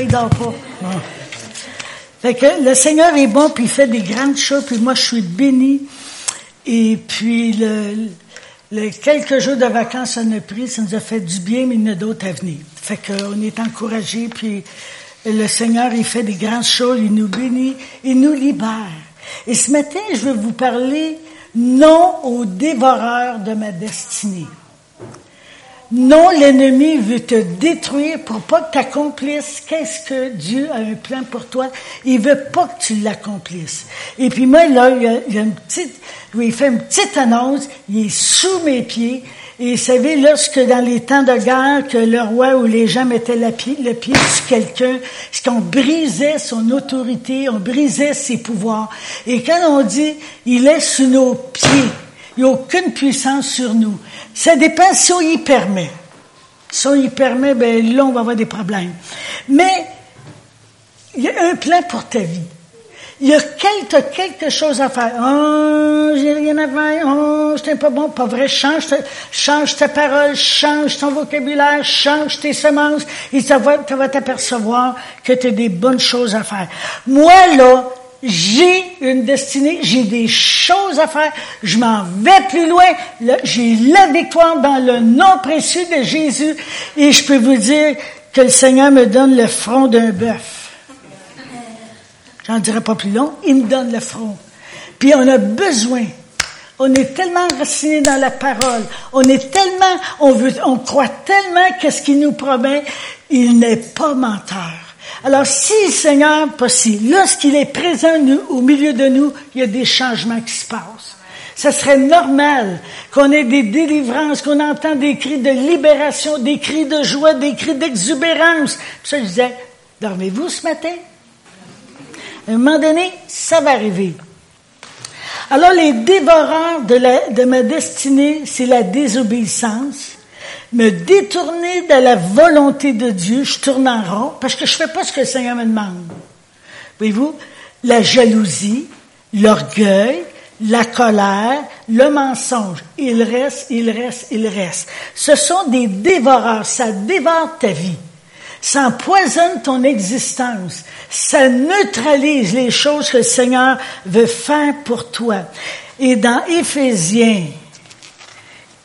Il dort pas. Fait que le Seigneur est bon, puis il fait des grandes choses, puis moi, je suis béni. Et puis, le, le quelques jours de vacances on a pris, ça nous a fait du bien, mais il y en a d'autres à venir. Fait qu'on est encouragés, puis le Seigneur, il fait des grandes choses, il nous bénit, il nous libère. Et ce matin, je vais vous parler non au dévoreur de ma destinée. Non, l'ennemi veut te détruire pour pas que tu accomplisses qu'est-ce que Dieu a un plan pour toi? Il veut pas que tu l'accomplisses. Et puis moi, là, il y a, il y a une petite, il fait une petite annonce, il est sous mes pieds. Et vous savez, lorsque dans les temps de guerre, que le roi ou les gens mettaient le pied, le pied sur quelqu'un, c'est qu'on brisait son autorité, on brisait ses pouvoirs. Et quand on dit, il est sous nos pieds, il n'y a aucune puissance sur nous. Ça dépend si on y permet. Si on y permet, ben là, on va avoir des problèmes. Mais il y a un plan pour ta vie. Il y a quelque, quelque chose à faire. Oh, j'ai rien à faire. Oh, c'était pas bon. Pas vrai. Change ta, change ta parole, change ton vocabulaire, change tes semences. Et tu vas, tu vas t'apercevoir que tu as des bonnes choses à faire. Moi, là, j'ai une destinée, j'ai des choses à faire, je m'en vais plus loin, j'ai la victoire dans le nom précieux de Jésus et je peux vous dire que le Seigneur me donne le front d'un bœuf. J'en dirai pas plus long, il me donne le front. Puis on a besoin on est tellement enraciné dans la parole. On est tellement, on veut, on croit tellement qu'est-ce qu'il nous promet. Il n'est pas menteur. Alors, si Seigneur, pas si, lorsqu'il est présent au milieu de nous, il y a des changements qui se passent. Ça serait normal qu'on ait des délivrances, qu'on entend des cris de libération, des cris de joie, des cris d'exubérance. Puis ça, je disais, dormez-vous ce matin? À un moment donné, ça va arriver. Alors, les dévoreurs de ma destinée, c'est la désobéissance me détourner de la volonté de Dieu, je tourne en rond parce que je fais pas ce que le Seigneur me demande. Voyez-vous, la jalousie, l'orgueil, la colère, le mensonge, il reste, il reste, il reste. Ce sont des dévoreurs, ça dévore ta vie. Ça empoisonne ton existence. Ça neutralise les choses que le Seigneur veut faire pour toi. Et dans Éphésiens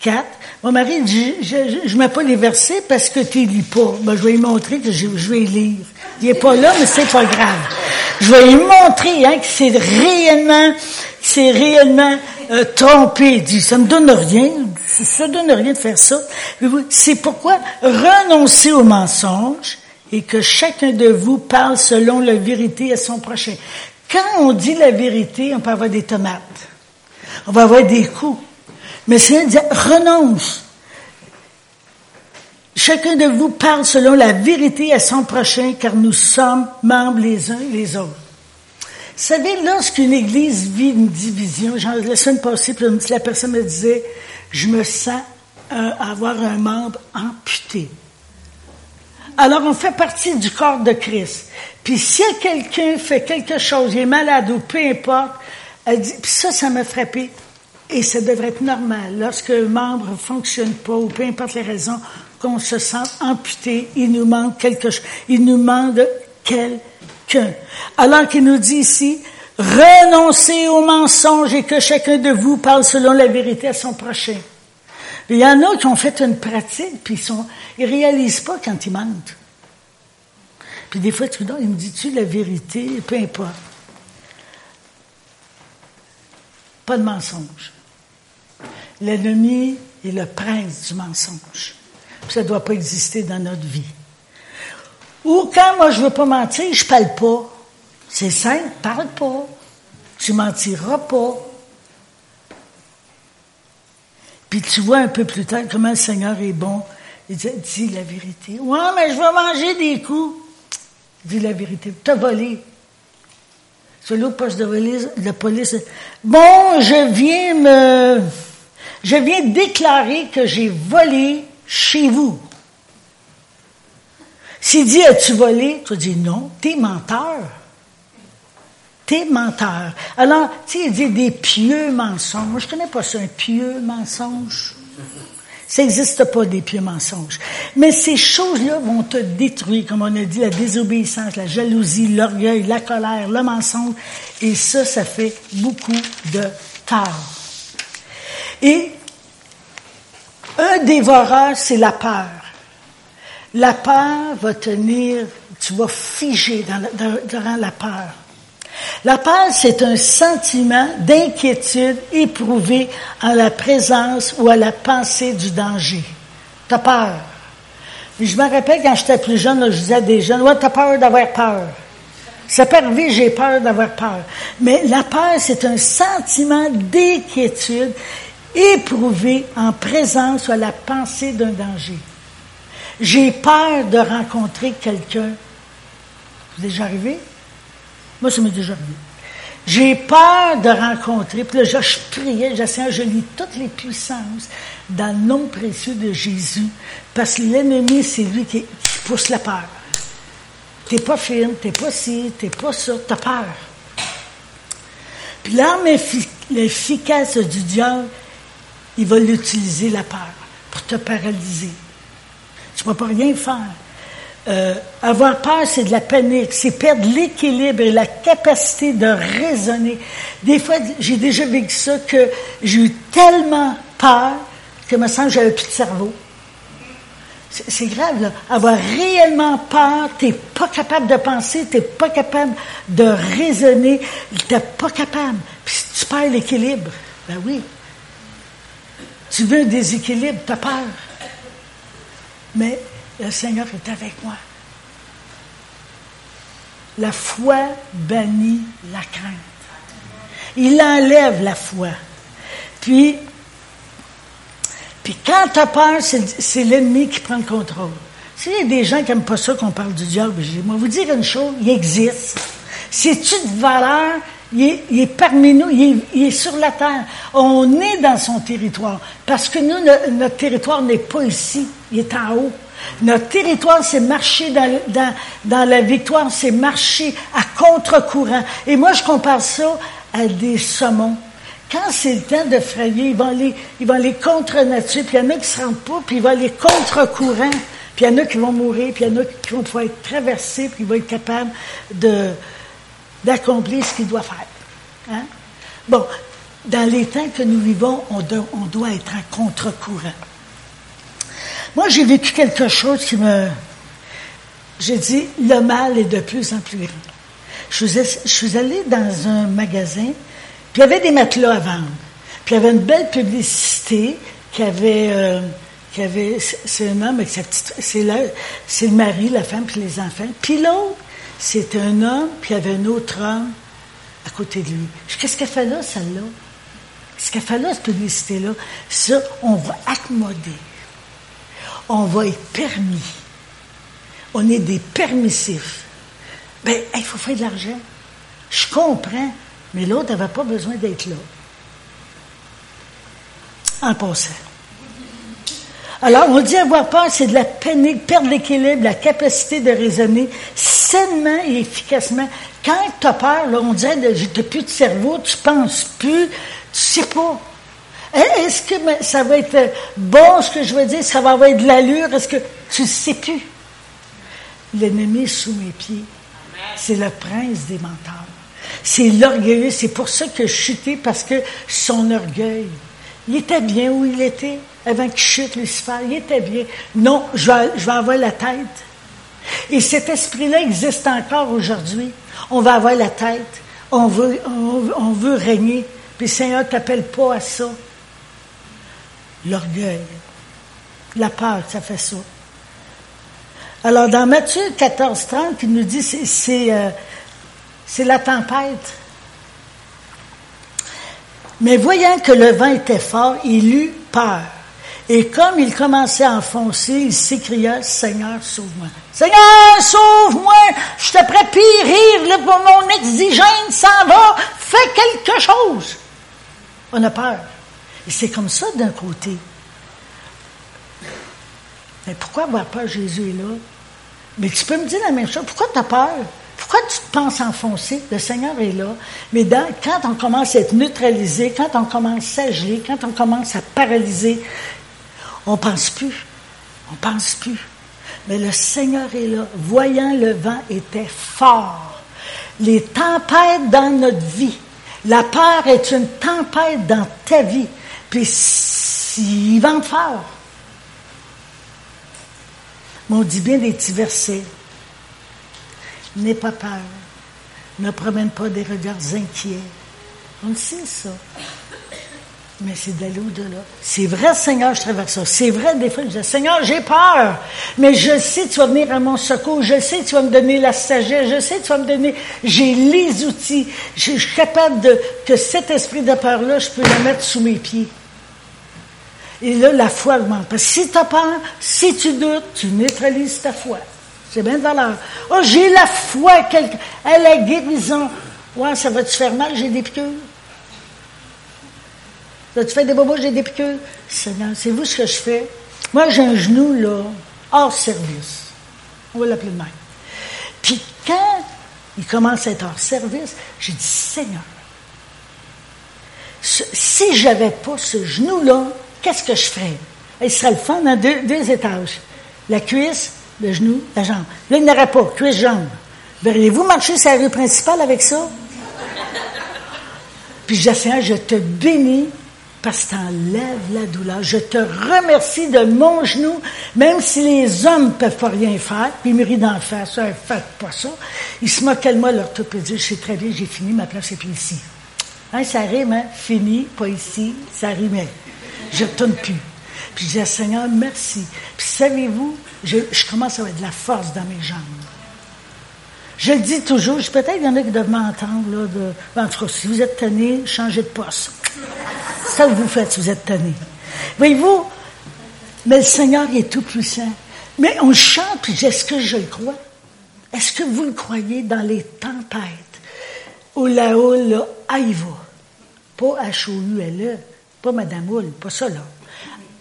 4, mon mari dit, je ne mets pas les versets parce que tu lis pas. Ben, je vais lui montrer que je, vais lire. Il est pas là, mais c'est pas grave. Je vais lui montrer hein, que c'est réellement, c'est réellement euh, trompé. Il dit, ça me donne rien. Ça donne rien de faire ça. C'est pourquoi renoncer au mensonge et que chacun de vous parle selon la vérité à son prochain. Quand on dit la vérité, on peut avoir des tomates. On va avoir des coups. Mais c'est dire, renonce. Chacun de vous parle selon la vérité à son prochain, car nous sommes membres les uns les autres. Vous savez, lorsqu'une église vit une division, genre, la semaine passée, la personne me disait, je me sens euh, avoir un membre amputé. Alors, on fait partie du corps de Christ. Puis, si quelqu'un fait quelque chose, il est malade ou peu importe, elle puis ça, ça m'a frappé. Et ça devrait être normal. Lorsque le membre ne fonctionne pas, ou peu importe les raisons, qu'on se sent amputé, il nous manque quelque chose. Il nous manque quelqu'un. Alors qu'il nous dit ici, renoncez au mensonge et que chacun de vous parle selon la vérité à son prochain. Il y en a qui ont fait une pratique, puis ils ils réalisent pas quand ils mentent. Puis des fois, tu dis, il me dit-tu la vérité? Peu importe. Pas de mensonge. L'ennemi est le prince du mensonge. Ça ne doit pas exister dans notre vie. Ou quand moi je veux pas mentir, je parle pas. C'est simple, parle pas. Tu mentiras pas. Puis tu vois un peu plus tard comment le Seigneur est bon. Il dit, dis la vérité. Ouais, mais je veux manger des coups. Dis la vérité. Tu as volé. C'est l'autre poste de police. Bon, je viens me je viens déclarer que j'ai volé chez vous. S'il dit, as-tu volé? Tu dis, non, t'es menteur. T'es menteur. Alors, tu sais, il dit des pieux mensonges. Je connais pas ça, un pieux mensonge. Ça n'existe pas des pieux mensonges. Mais ces choses-là vont te détruire, comme on a dit, la désobéissance, la jalousie, l'orgueil, la colère, le mensonge. Et ça, ça fait beaucoup de tort. Et un dévoreur, c'est la peur. La peur va tenir, tu vas figer dans, la peur. La peur, c'est un sentiment d'inquiétude éprouvé en la présence ou à la pensée du danger. Tu as peur. je me rappelle quand j'étais plus jeune, je disais à des jeunes, ouais, as peur d'avoir peur. Ça peut arriver, j'ai peur d'avoir peur. Mais la peur, c'est un sentiment d'inquiétude éprouvé en présence ou à la pensée d'un danger. J'ai peur de rencontrer quelqu'un. C'est déjà arrivé? Moi, ça m'est déjà arrivé. J'ai peur de rencontrer, puis là, je, je priais, j'essayais, je lis toutes les puissances dans le nom précieux de Jésus, parce que l'ennemi, c'est lui qui, pousse la peur. T'es pas firme, t'es pas ci, t'es pas ça, t'as peur. Puis l'arme efficace du diable, il va l'utiliser, la peur, pour te paralyser. Tu ne peux pas rien faire. Euh, avoir peur, c'est de la panique, c'est perdre l'équilibre et la capacité de raisonner. Des fois, j'ai déjà vécu ça que j'ai eu tellement peur que me semble que j'avais plus de cerveau. C'est grave, là. Avoir réellement peur, tu n'es pas capable de penser, tu n'es pas capable de raisonner, tu n'es pas capable. Puis tu perds l'équilibre. Ben oui. Tu veux un déséquilibre, tu as peur. Mais le Seigneur est avec moi. La foi bannit la crainte. Il enlève la foi. Puis, puis quand tu as peur, c'est l'ennemi qui prend le contrôle. S'il y a des gens qui n'aiment pas ça qu'on parle du diable, je vais vous dire une chose, il existe. C'est-tu de valeur il est, parmi nous, il est, sur la terre. On est dans son territoire. Parce que nous, notre, territoire n'est pas ici, il est en haut. Notre territoire, c'est marcher dans, dans, dans, la victoire, c'est marcher à contre-courant. Et moi, je compare ça à des saumons. Quand c'est le temps de frayer, ils vont aller, ils vont aller contre nature, puis il y en a qui ne se rendent pas, puis ils vont aller contre-courant, puis il y en a qui vont mourir, puis il y en a qui vont pouvoir être traversés, puis ils vont être capables de, d'accomplir ce qu'il doit faire. Hein? Bon, dans les temps que nous vivons, on doit, être à contre-courant. Moi, j'ai vécu quelque chose qui me... J'ai dit, le mal est de plus en plus grand. Je suis, allée dans un magasin, puis il y avait des matelas à vendre. Puis il y avait une belle publicité qui avait... Euh, qui avait c'est un homme avec sa petite... C'est le mari, la femme, puis les enfants. Puis l'autre, c'est un homme, puis il y avait un autre homme à côté de lui. Qu'est-ce qu'elle fait là, celle-là? Ce qu'elle fait là, cette publicité-là, ça, on va accommoder. On va être permis. On est des permissifs. Ben, il faut faire de l'argent. Je comprends, mais l'autre n'avait pas besoin d'être là. En passant. Alors, on dit avoir peur, c'est de la panique, perdre l'équilibre, la capacité de raisonner sainement et efficacement. Quand tu as peur, là, on dirait, n'as plus de cerveau, tu penses plus, tu sais pas. Eh, est-ce que ça va être bon, ce que je veux dire? Ça va avoir de l'allure? Est-ce que tu ne sais plus? L'ennemi sous mes pieds, c'est le prince des menteurs. C'est l'orgueilleux. C'est pour ça que je chutais, parce que son orgueil. Il était bien où il était avant qu'il chute Lucifer. Il était bien. Non, je vais, je vais avoir la tête. Et cet esprit-là existe encore aujourd'hui. On va avoir la tête. On veut, on, veut régner. Puis le Seigneur ne t'appelle pas à ça. L'orgueil. La peur, ça fait ça. Alors, dans Matthieu 14, 30, il nous dit, c'est, euh, c'est la tempête. Mais voyant que le vent était fort, il eut peur. Et comme il commençait à enfoncer, il s'écria, Seigneur, sauve-moi. Seigneur, sauve-moi, je te prêt périr, pour mon exigence s'en va, fais quelque chose. On a peur. Et c'est comme ça d'un côté. Mais pourquoi avoir peur, Jésus est là? Mais tu peux me dire la même chose. Pourquoi tu as peur? Pourquoi tu te penses enfoncer? Le Seigneur est là. Mais quand on commence à être neutralisé, quand on commence à geler, quand on commence à paralyser, On pense plus. On pense plus. Mais le Seigneur est là. Voyant le vent était fort. Les tempêtes dans notre vie. La peur est une tempête dans ta vie. Puis s'il vente fort. Mais on dit bien des petits versets. N'aie pas peur. Ne promène pas des regards inquiets. On le sait, ça. Mais c'est d'aller au-delà. C'est vrai, Seigneur, je traverse ça. C'est vrai, des fois, je dis, Seigneur, j'ai peur. Mais je sais tu vas venir à mon secours. Je sais tu vas me donner la sagesse. Je sais tu vas me donner, j'ai les outils. Je suis capable que cet esprit de peur-là, je peux le mettre sous mes pieds. Et là, la foi augmente. Parce que si tu as peur, si tu doutes, tu neutralises ta foi. C'est bien de valeur. Oh, j'ai la foi à la guérison. Ouais, ça va te faire mal, j'ai des piqûres. Tu fais des bobos, j'ai des piqûres. Seigneur, c'est vous ce que je fais. Moi, j'ai un genou, là, hors service. On va l'appeler de même. Puis quand il commence à être hors service, j'ai dit, Seigneur, si j'avais pas ce genou-là, qu'est-ce que je ferais? Il serait le fun dans deux, deux étages. La cuisse, le genou, la jambe. Là, il n'y aurait pas, cuisse, jambe. Verriez-vous marcher sur la rue principale avec ça? Puis je dis, je te bénis parce que tu enlèves la douleur. Je te remercie de mon genou, même si les hommes ne peuvent pas rien faire, puis ils me d'en faire ça, faites pas ça. Ils se moquent de moi, l'orthopédie, je sais très bien, j'ai fini, ma place est plus ici. Hein, ça rime, hein? Fini, pas ici, ça rimait. Je ne plus. Puis je dis, Seigneur, merci. Puis savez-vous, je, commence à avoir de la force dans mes jambes. Je le dis toujours, peut-être qu'il y en a qui doivent m'entendre, en tout cas, si vous êtes tanné, changez de poste. Ça que vous faites vous êtes tanné. Voyez-vous, mais le Seigneur est tout puissant. Mais on chante, puis est-ce que je le crois? Est-ce que vous le croyez dans les tempêtes? Où là-haut, là, Aïva. Pas H-O-U-L-E, pas Madame Oul, pas ça, là.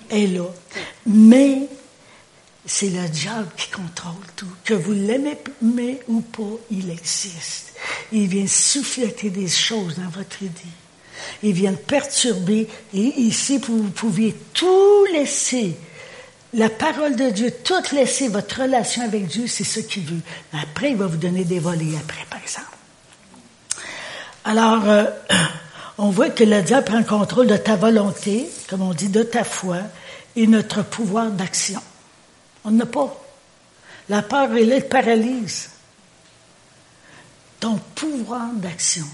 Elle est là. Mais c'est le diable qui contrôle tout. Que vous l'aimez ou pas, il existe. Il vient souffleter des choses dans votre idée. Il vient perturber. Et ici, vous pouviez tout laisser. La parole de Dieu, tout laisser votre relation avec Dieu, c'est ce qu'il veut. Après, il va vous donner des volets après, par exemple. Alors, euh, on voit que le diable prend le contrôle de ta volonté, comme on dit, de ta foi et notre pouvoir d'action. On n'a pas. La peur, elle, elle paralyse. Ton pouvoir d'action,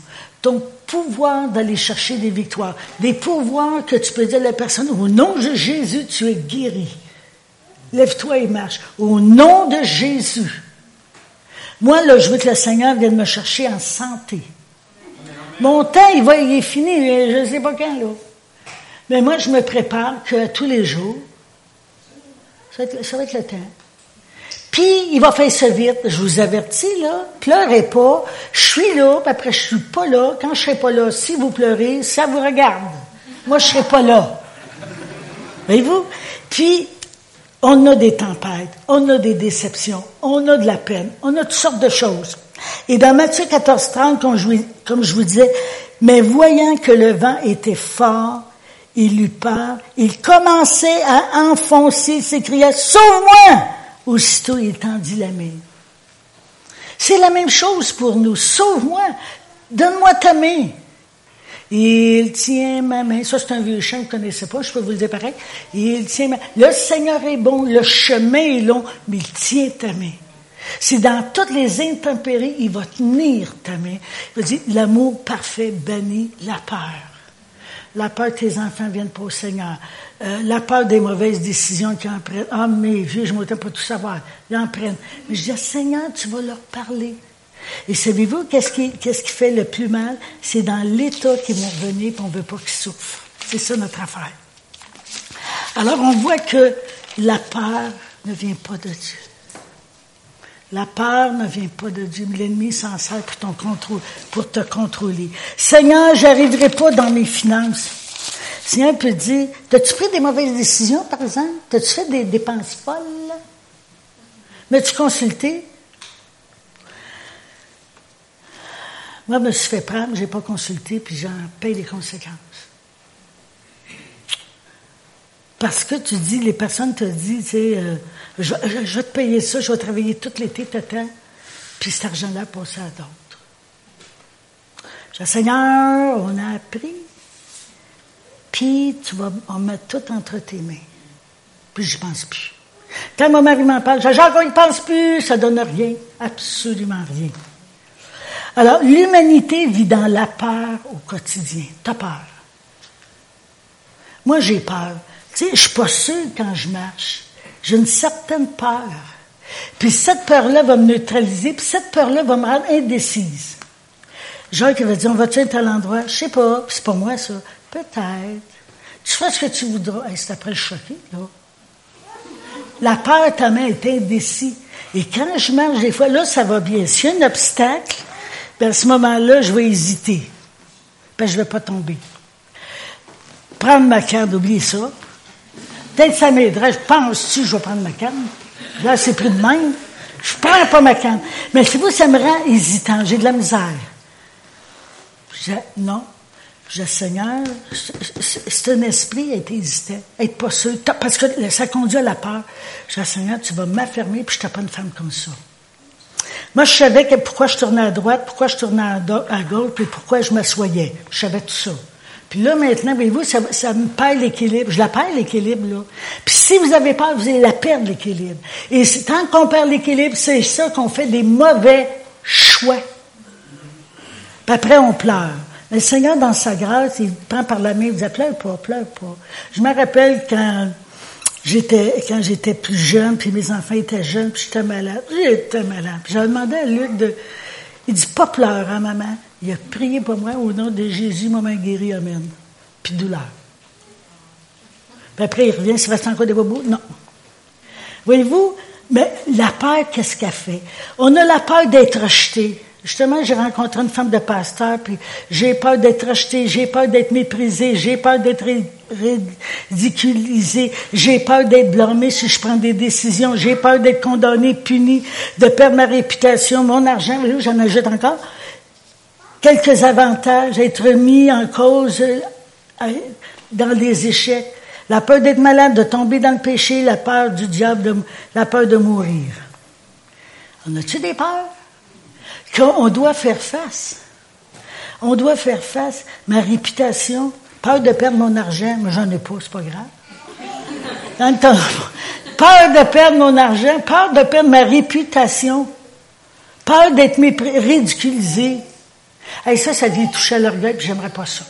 ton pouvoir d'aller chercher des victoires, des pouvoirs que tu peux dire à la personne, au nom de Jésus, tu es guéri. Lève-toi et marche. Au nom de Jésus. Moi, là, je veux que le Seigneur vienne me chercher en santé. Mon temps, il, va, il est fini, je ne sais pas quand, là. Mais moi, je me prépare que tous les jours, ça va, être, le temps. Puis, il va faire vite. Je vous avertis, là. Pleurez pas. Je suis là, puis après, je suis pas là. Quand je serai pas là, si vous pleurez, ça vous regarde. Moi, je serai pas là. Voyez-vous? Puis, on a des tempêtes, on a des déceptions, on a de la peine, on a toutes sortes de choses. Et dans Matthieu 14, 30, comme je, comme je vous disais, mais voyant que le vent était fort, il eut peur, il commençait à enfoncer, il s'écria, Sauve-moi! Aussitôt, il tendit la main. C'est la même chose pour nous. Sauve-moi! Donne-moi ta main! Il tient ma main. Ça, c'est un vieux chant que vous ne connaissez pas, je peux vous le dire pareil. Il tient ma... Le Seigneur est bon, le chemin est long, mais il tient ta main. C'est dans toutes les intempéries, il va tenir ta main. Il va dire, l'amour parfait bannit la peur la peur que tes enfants viennent pas au Seigneur, euh, la peur des mauvaises décisions qu'ils en prennent. Ah, mes vieux, je ne pas tout savoir. Ils en prennent. Mais je dis, Seigneur, tu vas leur parler. Et savez-vous, qu'est-ce qui, qu'est-ce qui fait le plus mal? C'est dans l'état qu'ils vont revenir et on ne veut pas qu'ils souffrent. C'est ça notre affaire. Alors, on voit que la peur ne vient pas de Dieu. La peur ne vient pas de Dieu, mais l'ennemi s'en sert pour, te contrôler. Seigneur, j'arriverai pas dans mes finances. Seigneur peut dire, t'as-tu pris des mauvaises décisions, par exemple? T'as-tu fait des dépenses folles? M'as-tu consulté? Moi, je me suis fait prendre, j'ai pas consulté, puis j'en paye les conséquences. Parce que tu dis, les personnes te disent, tu sais, euh, je, vais te payer ça, je vais travailler tout l'été, t'attends, puis cet argent-là passer à d'autres. Je dis, Seigneur, on a appris, puis tu vas, on met tout entre tes mains. Puis je pense plus. Quand mon mari m'en parle, je dis, Jacques, il pense plus, ça donne rien, absolument rien. Alors, l'humanité vit dans la peur au quotidien. T'as peur. Moi, j'ai peur. Tu sais, je suis pas sûre quand je marche. J'ai une certaine peur. Puis cette peur-là va me neutraliser, puis cette peur-là va me rendre indécise. Jacques va dire, on va-tu à l'endroit? Je sais pas, c'est pas moi ça. Peut-être. Tu fais ce que tu voudras. c'est après le choqué, là. La peur, ta main est indécise. Et quand je marche, des fois, là, ça va bien. S'il y a un obstacle, ben, à ce moment-là, je vais hésiter. Ben, je ne vais pas tomber. Prendre ma canne, oubliez ça. Peut-être ça m'aiderait. Je pense-tu que je vais prendre ma canne? Là, c'est plus de même. Je prends pas ma canne. Mais si vous, ça me rend hésitant. J'ai de la misère. non. Je Seigneur, c'est un esprit à être hésitant, être pas sûr, parce que ça conduit à la peur. Je Seigneur, tu vas m'affirmer, puis je ne pas une femme comme ça. Moi, je savais que pourquoi je tournais à droite, pourquoi je tournais à gauche, puis pourquoi je m'assoyais. Je savais tout ça. Puis là, maintenant, voyez-vous, ça, me perd l'équilibre. Je la perds, l'équilibre, là. Puis si vous avez peur, vous allez la perdre, l'équilibre. Et tant qu'on perd l'équilibre, c'est ça qu'on fait des mauvais choix. Puis après, on pleure. Mais le Seigneur, dans sa grâce, il prend par la main, il dit, pleure pas, pleure pas. Je me rappelle quand J'étais, quand j'étais plus jeune, puis mes enfants étaient jeunes, puis j'étais malade. J'étais malade. Puis j'avais demandé à Luc de, il dit, pas pleurer, hein, maman. Il a prié pour moi au nom de Jésus, maman guéri, amen. Puis douleur. Puis après, il revient, ça va encore des bobos? Non. Voyez-vous, mais la peur, qu'est-ce qu'elle fait? On a la peur d'être rejeté. Justement, j'ai rencontré une femme de pasteur, puis j'ai peur d'être rejeté, j'ai peur d'être méprisé, j'ai peur d'être ridiculisé, j'ai peur d'être blâmé si je prends des décisions, j'ai peur d'être condamné, puni, de perdre ma réputation, mon argent, j'en ajoute encore. Quelques avantages, être mis en cause euh, dans des échecs, la peur d'être malade, de tomber dans le péché, la peur du diable, la peur de mourir. On a-tu des peurs? qu'on doit faire face. On doit faire face. Ma réputation, peur de perdre mon argent, mais j'en ai pas, c'est pas grave. peur de perdre mon argent, peur de perdre ma réputation, peur d'être ridiculisé. Et ça, ça vient toucher à l'orgueil, puis j'aimerais pas ça.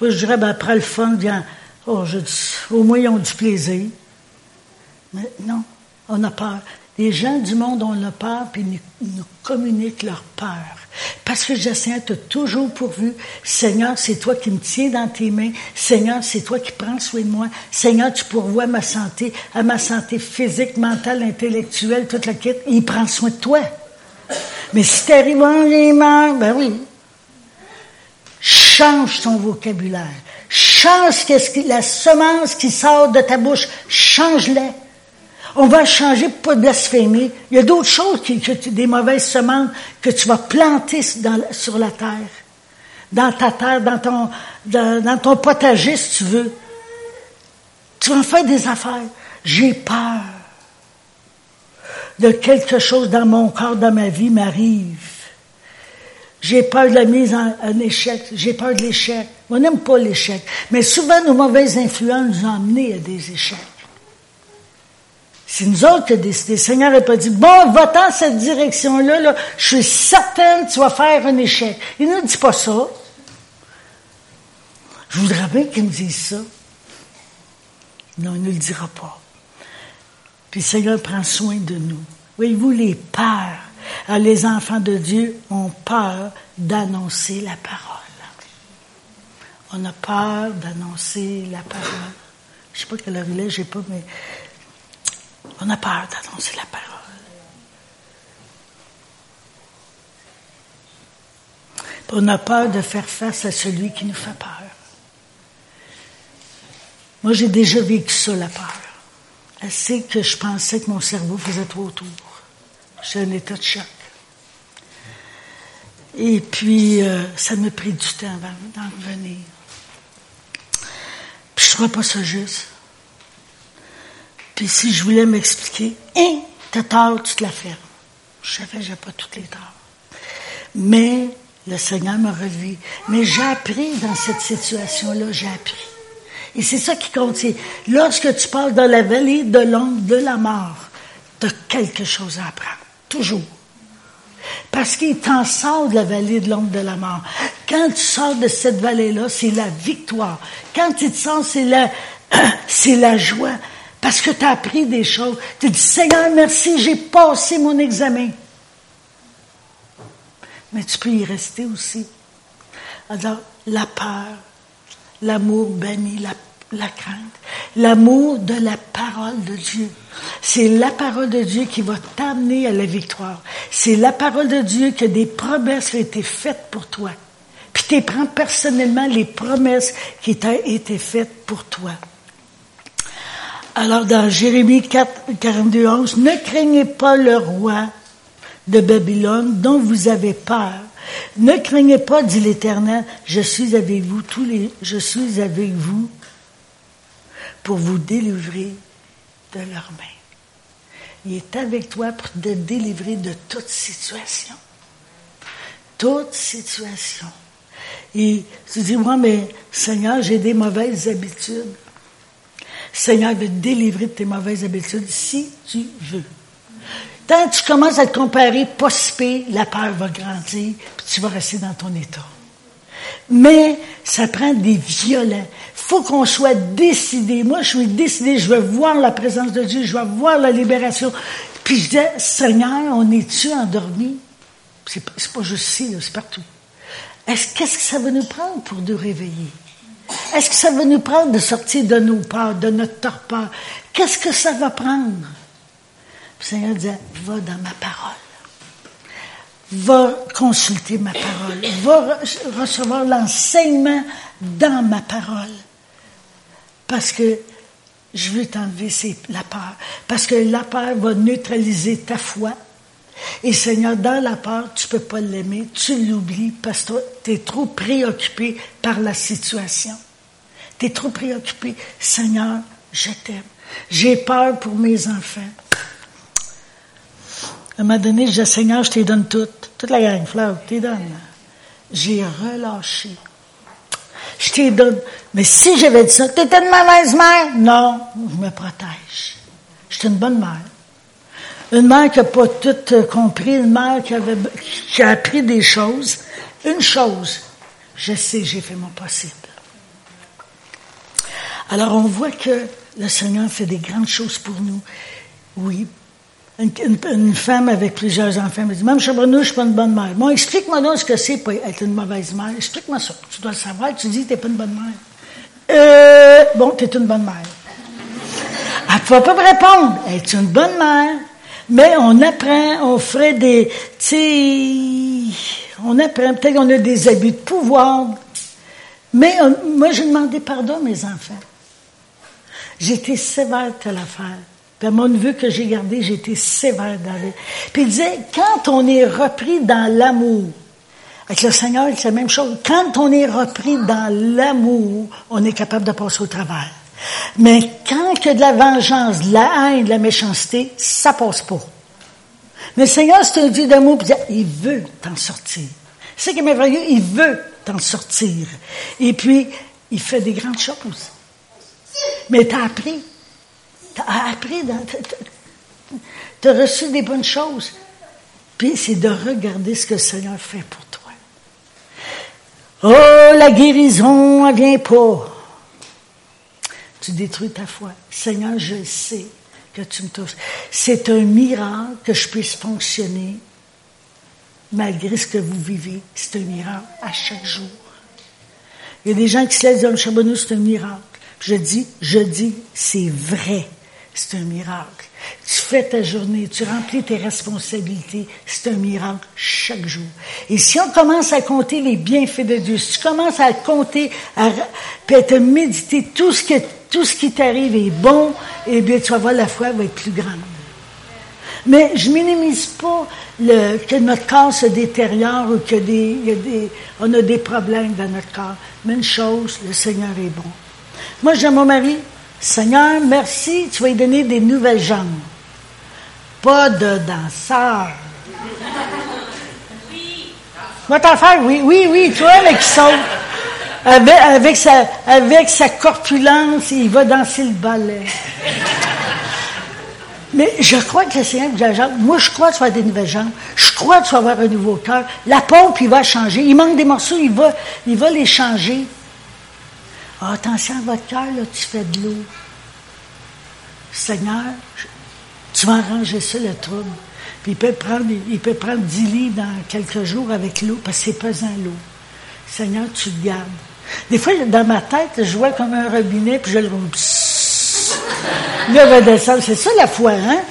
Moi, je dirais, ben, après le fun, bien, oh, je dis, au moins, ils ont du plaisir. Mais non, on a peur. Les gens du monde ont la peur, puis nous, nous communiquent leur peur. Parce que Jacinthe t'a toujours pourvu. Seigneur, c'est toi qui me tiens dans tes mains. Seigneur, c'est toi qui prends soin de moi. Seigneur, tu pourvois ma santé, à ma santé physique, mentale, intellectuelle, toute la quête. Il prend soin de toi. Les mains, ben oui. Change ton vocabulaire. Change la semence qui sort de ta bouche. Change-la. On va changer pour pas blasphémer. Il y a d'autres choses, qui, des mauvaises semences que tu vas planter sur la terre. Dans ta terre, dans ton, dans, ton potager, si tu veux. Tu vas en faire des affaires. J'ai peur de quelque chose dans mon corps, dans ma vie m'arrive. J'ai peur de la mise en, échec. J'ai peur de l'échec. On n'aime pas l'échec. Mais souvent, nos mauvaises influences nous ont amenés à des échecs. C'est nous autres qui avons décidé. Le Seigneur n'a pas dit, bon, va dans cette direction-là, là, je suis certaine que tu vas faire un échec. Il ne dit pas ça. Je voudrais bien qu'il me dise ça. Non, il ne le dira pas. Puis Seigneur prend soin de nous. Voyez-vous, les peurs. Alors, les enfants de Dieu ont peur d'annoncer la parole. On a peur d'annoncer la parole. Je ne sais pas quelle heure il est, pas, mais on a peur d'annoncer la parole. On a peur de faire face à celui qui nous fait peur. Moi, j'ai déjà vécu ça, la peur. Assez que je pensais que mon cerveau faisait trop tour. J'étais un état de choc. Et puis, euh, ça m'a pris du temps d'en revenir trouvais pas ça juste. Puis si je voulais m'expliquer, hein, t'as tort, tu te la fermes. Je savais que j'ai pas toutes les torts. Mais le Seigneur m'a relevé. Mais j'ai appris dans cette situation-là, j'ai appris. Et c'est ça qui compte. Lorsque tu parles dans la vallée de l'ombre de la mort, tu as quelque chose à apprendre. Toujours. Parce qu'il t'en sort de la vallée de l'ombre de la mort. Quand tu sors de cette vallée-là, c'est la victoire. Quand tu te sens, c'est la, c'est la joie. Parce que tu as appris des choses. Tu dis, Seigneur, merci, j'ai passé mon examen. Mais tu peux y rester aussi. Alors, la peur, l'amour bannit la, crainte, l'amour de la parole de Dieu. C'est la parole de Dieu qui va t'amener à la victoire. C'est la parole de Dieu que des promesses ont été faites pour toi. Puis tu prends personnellement les promesses qui ont été faites pour toi. Alors dans Jérémie 4, 42, 11, ne craignez pas le roi de Babylone dont vous avez peur. Ne craignez pas, dit l'Éternel, je suis avec vous tous les, je suis avec vous pour vous délivrer de leurs mains. Il est avec toi pour te délivrer de toute situation. Toute situation. Et tu dis, moi, mais Seigneur, j'ai des mauvaises habitudes. Seigneur veut te délivrer de tes mauvaises habitudes si tu veux. Quand tu commences à te comparer, pas la peur va grandir, puis tu vas rester dans ton état. Mais ça prend des violents. faut qu'on soit décidé. Moi, je suis décidé, je veux voir la présence de Dieu, je veux voir la libération. Puis je dis, Seigneur, on est-tu endormi? C'est pas, pas juste ici, c'est partout. Est-ce, qu'est-ce que ça va nous prendre pour nous réveiller? Est-ce que ça va nous prendre de sortir de nos peurs, de notre torpeur? Qu'est-ce que ça va prendre? Le Seigneur disait, va dans ma parole. Va consulter ma parole. Va recevoir l'enseignement dans ma parole. Parce que je veux t'enlever la peur. Parce que la peur va neutraliser ta foi. Et Seigneur, dans la peur, tu ne peux pas l'aimer, tu l'oublies parce que tu es trop préoccupé par la situation. Tu es trop préoccupé. Seigneur, je t'aime. J'ai peur pour mes enfants. À un moment donné, je dis, Seigneur, je te donne toutes. Toute la gang, fleur, je te donne. J'ai relâché. Je te donne. Mais si j'avais dit ça, tu étais une mauvaise mère? Non, je me protège. Je suis une bonne mère. Une mère qui n'a pas tout compris, une mère qui, avait, qui a appris des choses. Une chose, je sais, j'ai fait mon possible. Alors on voit que le Seigneur fait des grandes choses pour nous. Oui, une, femme avec plusieurs enfants me dit, Mme Chabrenou, je ne suis pas une bonne mère. Bon, explique-moi donc ce que c'est être une mauvaise mère. Explique-moi ça. Tu dois le savoir. Tu dis que tu n'es pas une bonne mère. Euh, bon, tu es une bonne mère. Elle ne va pas me répondre. Es-tu une bonne mère? Mais on apprend, on ferait des, tu on apprend, peut-être qu'on a des abus de pouvoir. Mais euh, moi, j'ai demandé pardon à mes enfants. J'étais sévère à l'affaire. Puis mon neveu que j'ai gardé, j'ai été sévère dans. Puis il disait, quand on est repris dans l'amour, avec le Seigneur, c'est la même chose. Quand on est repris dans l'amour, on est capable de passer au travers. Mais quand il y a de la vengeance, de la haine, de la méchanceté, ça passe pas. Mais le Seigneur, c'est un Dieu d'amour, il veut t'en sortir. C'est ce qui est merveilleux, il veut t'en sortir. Et puis, il fait des grandes choses. Mais t'as appris. Tu as appris, tu as reçu des bonnes choses. Puis c'est de regarder ce que le Seigneur fait pour toi. Oh, la guérison, elle vient pas. Tu détruis ta foi. Seigneur, je sais que tu me touches. C'est un miracle que je puisse fonctionner malgré ce que vous vivez. C'est un miracle à chaque jour. Il y a des gens qui se laissent dire, Charbonneau, c'est un miracle. Je dis, je dis, c'est vrai. C'est un miracle. Tu fais ta journée, tu remplis tes responsabilités. C'est un miracle chaque jour. Et si on commence à compter les bienfaits de Dieu, si tu commences à compter, à, te méditer, tout ce, qui t'arrive est bon, eh bien, tu vas voir, la foi va être plus grande. Mais je minimise pas le, que notre corps se détériore ou que a a des problèmes dans notre corps. Mais une chose, le Seigneur est bon. Moi, j'ai mon mari, Seigneur, merci, tu vas lui donner des nouvelles jambes. Pas de danseur. Oui. Va t'en faire, oui, oui, oui, toi, mais qui saute. Avec, avec, sa, avec sa corpulence, il va danser le ballet. Mais je crois que le Seigneur vous Moi, je crois que tu vas avoir des nouvelles jambes. Je crois que tu vas avoir un nouveau cœur. La pompe, il va changer. Il manque des morceaux, il va, il va les changer. Ah, attention à votre cœur, là, tu fais de l'eau. Seigneur, tu vas arranger ça, le trouble. Puis il peut prendre, il peut prendre 10 lits dans quelques jours avec l'eau, parce que c'est pesant l'eau. Seigneur, tu le gardes. Des fois, dans ma tête, je vois comme un robinet, puis je le roule. Là, va descendre. C'est ça la foi, hein?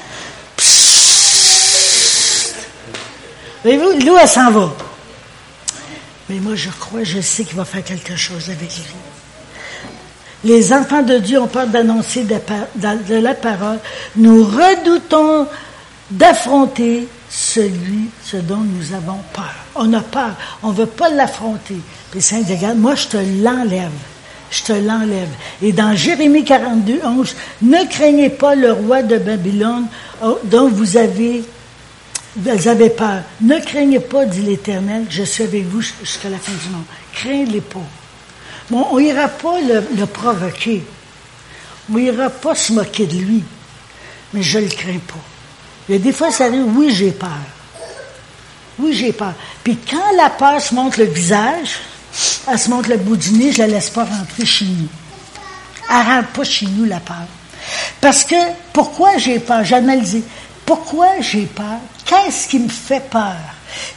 Voyez-vous, l'eau, elle s'en va. Mais moi, je crois, je sais qu'il va faire quelque chose avec lui. Les enfants de Dieu ont peur d'annoncer de, la parole. Nous redoutons d'affronter celui, ce dont nous avons peur. On a peur. On ne veut pas l'affronter. Puis Saint moi, je te l'enlève. Je te l'enlève. Et dans Jérémie 42, 11, ne craignez pas le roi de Babylone oh, dont vous avez, vous avez peur. Ne craignez pas, dit l'Éternel, je suis avec vous jusqu'à la fin du monde. Craignez pas. Bon, on n'ira pas le, provoquer. On n'ira pas se moquer de lui. Mais je ne le crains pas. Il des fois, ça arrive, oui, j'ai peur. Oui, j'ai peur. Puis quand la peur se montre le visage, elle se montre le bout du nez, je ne la laisse pas rentrer chez nous. Elle ne rentre pas chez nous, la peur. Parce que, pourquoi j'ai peur? J'ai analysé. Pourquoi j'ai peur? Qu'est-ce qui me fait peur?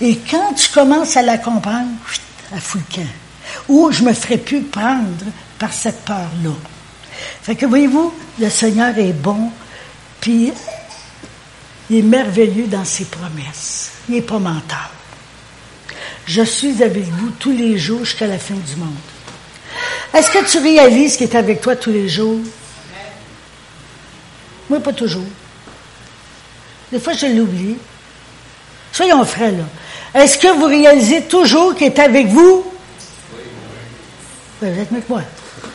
Et quand tu commences à la comprendre, fout le ou je me ferai plus prendre par cette peur-là. Fait que voyez-vous, le Seigneur est bon, puis il est merveilleux dans ses promesses. Il n'est pas menteur. Je suis avec vous tous les jours jusqu'à la fin du monde. Est-ce que tu réalises qu'il est avec toi tous les jours? Moi, pas toujours. Des fois, je l'oublie. Soyons frais, là. Est-ce que vous réalisez toujours qu'il est avec vous? Vous êtes avec moi.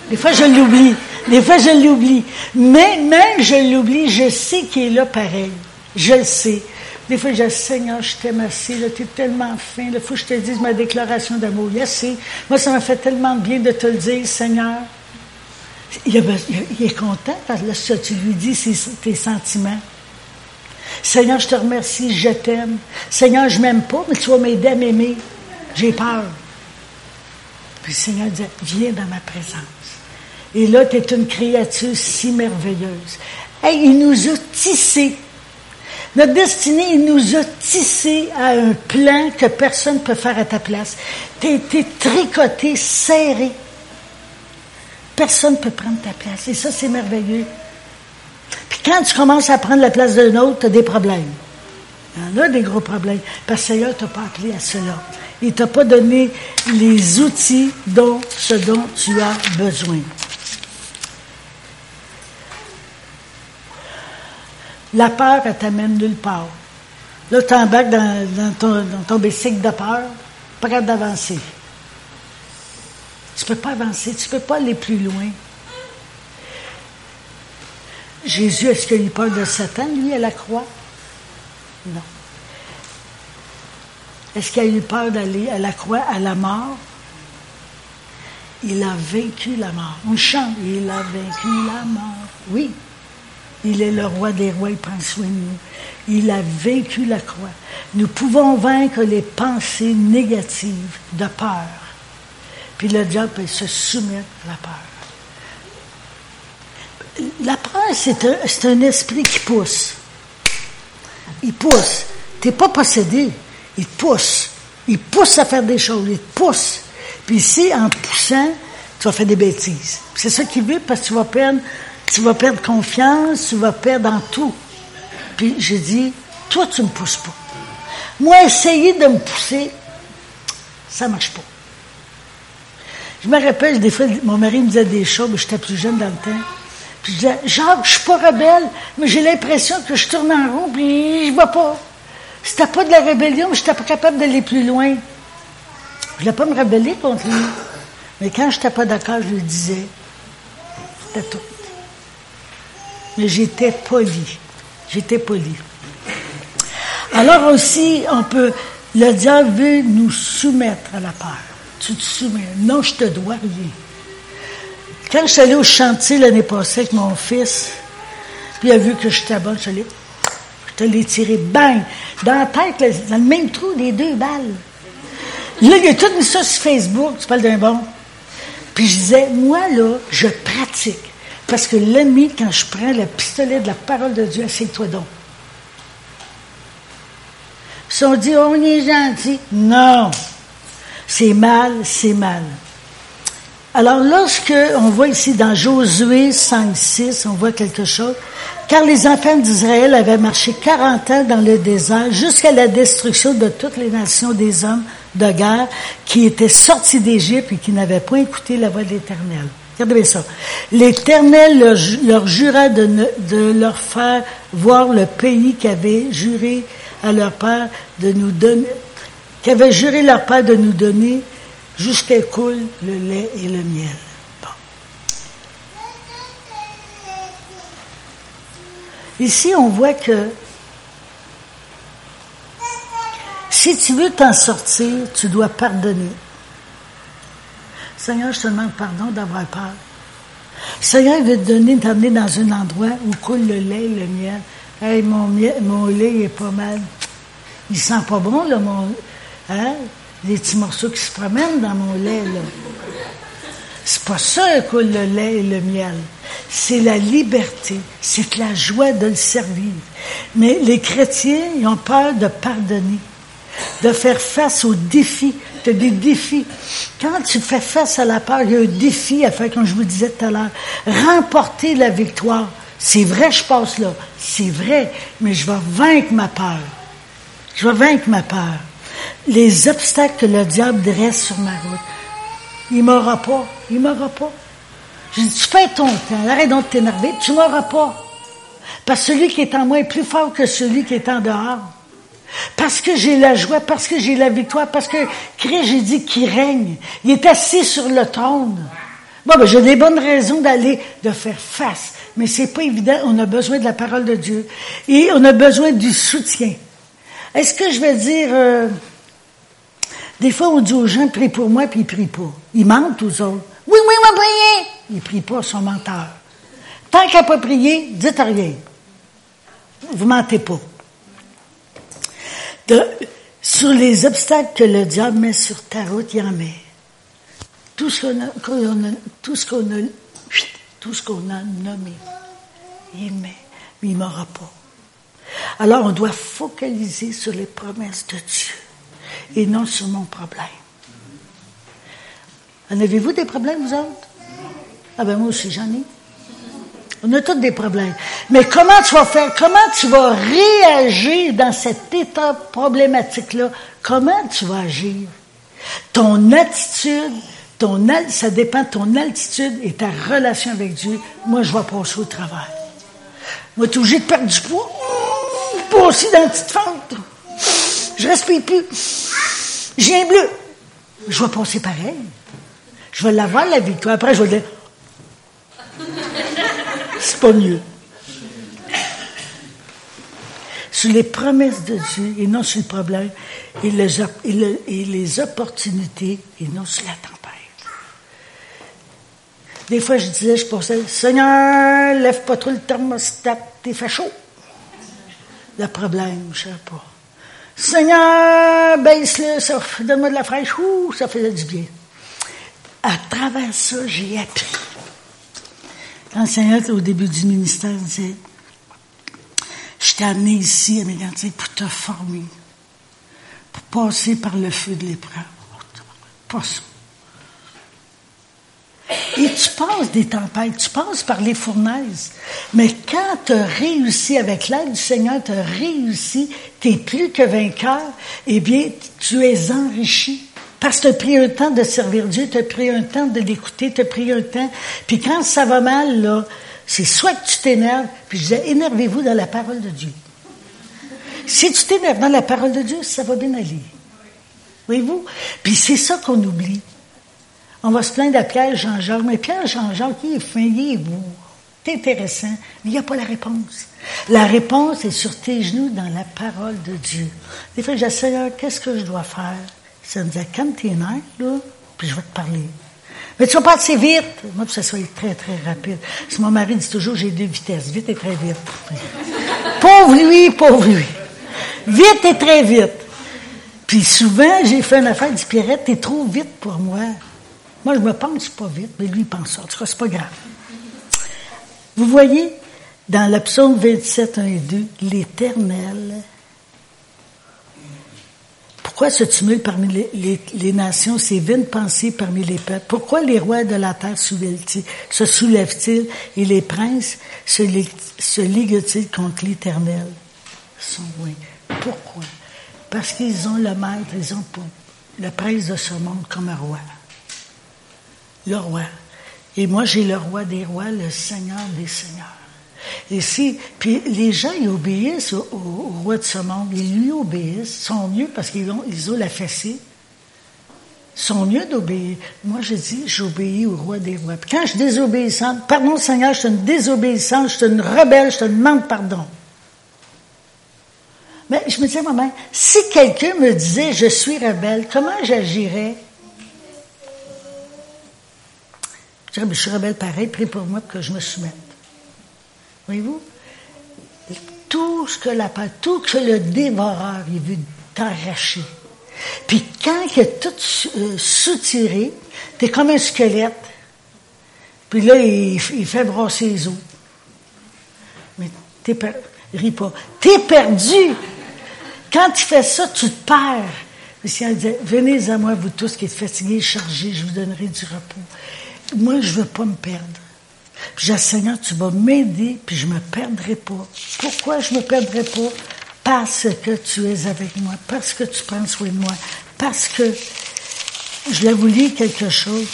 Des fois, je l'oublie. Des fois, je l'oublie. Mais même je l'oublie, je sais qu'il est là pareil. Je le sais. Des fois, je dis, Seigneur, je t'aime assez, tu es tellement fin, il faut que je te dise ma déclaration d'amour. Il assez. Moi, ça m'a fait tellement bien de te le dire, Seigneur. Il, est content parce que tu lui dis tes sentiments. Seigneur, je te remercie, je t'aime. Seigneur, je m'aime pas, mais tu vas m'aider à m'aimer. J'ai peur. Puis le Seigneur dit, viens dans ma présence. Et là, tu es une créature si merveilleuse. Hey, il nous a tissé. Notre destinée, il nous a tissé à un plan que personne ne peut faire à ta place. Tu as été tricoté, serré. Personne ne peut prendre ta place. Et ça, c'est merveilleux. Puis quand tu commences à prendre la place d'un autre, tu as des problèmes. Il y en a des gros problèmes. Parce que Seigneur t'a pas appelé à cela. Il t'a pas donné les outils dont, ce dont tu as besoin. La peur, elle t'amène nulle part. Là, tu embarques dans, dans, ton, dans ton bicycle de peur, capable d'avancer. Tu ne peux pas avancer, tu ne peux pas aller plus loin. Jésus, est-ce qu'il a eu peur de Satan, lui, à la croix? Non. Est-ce qu'il a eu peur d'aller à la croix, à la mort? Il a vaincu la mort. On chante, il a vaincu la mort. Oui, il est le roi des rois, il prend soin de nous. Il a vaincu la croix. Nous pouvons vaincre les pensées négatives de peur. Puis le diable peut se soumettre à la peur. La peur, c'est un, un esprit qui pousse. Il pousse. Tu n'es pas possédé il te pousse. Il pousse à faire des choses. Il te pousse. Puis ici, en poussant, tu vas faire des bêtises. C'est ça qu'il veut parce que tu vas perdre, tu vas perdre confiance, tu vas perdre en tout. Puis j'ai dit, toi, tu me pousses pas. Moi, essayer de me pousser, ça marche pas. Je me rappelle, des fois, mon mari me disait des choses, mais j'étais plus jeune dans le temps. Puis je disais, Jacques, je suis pas rebelle, mais j'ai l'impression que je tourne en rond, puis je ne vais pas. C'était pas de la rébellion, mais je n'étais pas capable d'aller plus loin. Je ne voulais pas me rebeller contre lui. Mais quand je n'étais pas d'accord, je lui disais. C'était tout. Mais j'étais poli. J'étais poli. Alors aussi, on peut, le diable veut nous soumettre à la peur. Tu te soumets. Non, je te dois rien. Quand je suis allée au chantier l'année passée avec mon fils, puis il a vu que j'étais bonne, je te l'ai tiré, bang, dans la tête, dans le même trou, des deux balles. Là, il a tout mis ça sur Facebook, tu parles d'un bon. Puis je disais, moi, là, je pratique. Parce que l'ennemi, quand je prends le pistolet de la parole de Dieu, c'est toi donc. Si on dit, on est gentil, non. C'est mal, c'est mal. Alors, lorsque on voit ici dans Josué 5, 6, on voit quelque chose. Car les enfants d'Israël avaient marché 40 ans dans le désert jusqu'à la destruction de toutes les nations des hommes de guerre qui étaient sortis d'Égypte et qui n'avaient pas écouté la voix de l'Éternel. Regardez ça. L'Éternel leur, jura de, de, leur faire voir le pays qu'avait juré à leur père de nous donner, qu'avait juré leur père de nous donner jusqu'à coule le lait et le miel. Ici, on voit que si tu veux t'en sortir, tu dois pardonner. Seigneur, je te demande pardon d'avoir peur. Seigneur veut te donner, t'amener dans un endroit où coule le lait et le miel. Hey, mon, mon lait est pas mal. Il sent pas bon, là, mon. Hein? Les petits morceaux qui se promènent dans mon lait, là. C'est pas ça que le lait et le miel. C'est la liberté. C'est la joie de le servir. Mais les chrétiens, ils ont peur de pardonner, de faire face aux défis. Tu as des défis. Quand tu fais face à la peur, il y a un défi à faire, comme je vous disais tout à l'heure. Remporter la victoire. C'est vrai, je passe là. C'est vrai, mais je vais vaincre ma peur. Je vais vaincre ma peur. Les obstacles que le diable dresse sur ma route, il m'aura pas. Il m'aura pas. Je dis, tu fais ton temps, arrête donc de t'énerver, tu m'auras pas. Parce que celui qui est en moi est plus fort que celui qui est en dehors. Parce que j'ai la joie, parce que j'ai la victoire, parce que Christ, j'ai dit qu'il règne. Il est assis sur le trône. Bon, ben, j'ai des bonnes raisons d'aller, de faire face. Mais c'est pas évident. On a besoin de la parole de Dieu. Et on a besoin du soutien. Est-ce que je vais dire, euh, des fois, on dit aux gens, prie pour moi, puis ils prient pas. Ils mentent aux autres. Oui, oui, on va prier. Ils prient pas, son menteur. Tant n'a pas prié, dites rien. Vous mentez pas. sur les obstacles que le diable met sur ta route, il en met. Tout ce qu'on a, tout ce qu'on a, nommé, il met, mais il ne m'aura pas. Alors, on doit focaliser sur les promesses de Dieu et non sur mon problème. En avez-vous des problèmes, vous autres? Ah ben moi aussi, j'en ai. On a tous des problèmes. Mais comment tu vas faire, comment tu vas réagir dans cet état problématique-là? Comment tu vas agir? Ton attitude, ton, ça dépend de ton altitude et ta relation avec Dieu. Moi, je vais passer au travail. Moi, tu es obligé de perdre du poids. Passer dans la petite fente. Je respire plus. J'ai un bleu. Je vais passer pareil. Je vais l'avoir, la victoire. Après, je vais dire, c'est pas mieux. Sur les promesses de Dieu et non sur le problème et les, opportunités et non sur la tempête. Des fois, je disais, je pensais, Seigneur, lève pas trop le thermostat, t'es fait. Le problème, je sais pas. Seigneur, baisse-le, ça, donne-moi de la fraîche, ouh, ça faisait du bien. À travers ça, j'ai appris. Quand le Seigneur, au début du ministère, disait, je t'ai amené ici à Mégantic pour te former, pour passer par le feu de l'épreuve. Pas ça. Et tu passes des tempêtes, tu passes par les fournaises. Mais quand tu as réussi, avec l'aide du Seigneur, tu as réussi, tu es plus que vainqueur, eh bien, tu es enrichi. Parce que tu as pris un temps de servir Dieu, tu as pris un temps de l'écouter, tu as pris un temps. Puis quand ça va mal, c'est soit que tu t'énerves, puis je disais, énervez-vous dans la parole de Dieu. Si tu t'énerves dans la parole de Dieu, ça va bien aller. Voyez-vous? Puis c'est ça qu'on oublie. On va se plaindre à Pierre Jean-Jacques, mais Pierre Jean-Jacques, il est fin, il est beau, c'est intéressant, mais il n'y a pas la réponse. La réponse est sur tes genoux dans la parole de Dieu. Des fois, je Seigneur, qu'est-ce que je dois faire? Ça me dit, calme tes nerfs, là, puis je vais te parler. Mais tu vas pas assez vite. Moi, que ça soit très, très rapide. Si mon mari dit toujours, j'ai deux vitesses, vite et très vite. pauvre lui, pauvre lui. Vite et très vite. Puis souvent, j'ai fait une affaire, il dit, Pierrette, t'es trop vite pour moi. Moi, je me pense pas vite, mais lui, il pense ça. En tout cas, c'est pas grave. Vous voyez, dans le psaume 27, 1 et 2, l'éternel. Pourquoi ce tumulte parmi les, les, nations, ces vaines pensées parmi les peuples? Pourquoi les rois de la terre se soulèvent-ils et les princes se, se liguent-ils contre l'éternel? Pourquoi? Parce qu'ils ont le maître, ils ont le prince de ce monde comme un roi. Le roi. Et moi, j'ai le roi des rois, le seigneur des seigneurs. Et si, puis les gens, ils obéissent au, roi de ce monde. Ils lui obéissent. Sont mieux parce qu'ils ont, ils ont la fessée. Sont mieux d'obéir. Moi, je dis, j'obéis au roi des rois. Puis quand je suis désobéissante, pardon Seigneur, je suis une désobéissante, je suis une rebelle, je te demande pardon. Mais je me disais moi-même, si quelqu'un me disait je suis rebelle, comment j'agirais? Je suis rebelle pareil, prie pour moi pour que je me soumette. Voyez-vous? Tout ce que la tout que le dévoreur il veut t'arracher. Puis quand il a tout euh, soutiré, t'es comme un squelette. Puis là, il, fait brasser les os. Mais t'es perdu. Ris pas. T'es perdu. Quand tu fais ça, tu te perds. Le Seigneur disait, venez à moi, vous tous qui êtes fatigués, chargés, je vous donnerai du repos. Moi, je veux pas me perdre. Puis j'ai Seigneur, tu vas m'aider, puis je me perdrai pas. Pourquoi je me perdrai pas? Parce que tu es avec moi, parce que tu prends soin de moi, parce que je l'ai voulu quelque chose.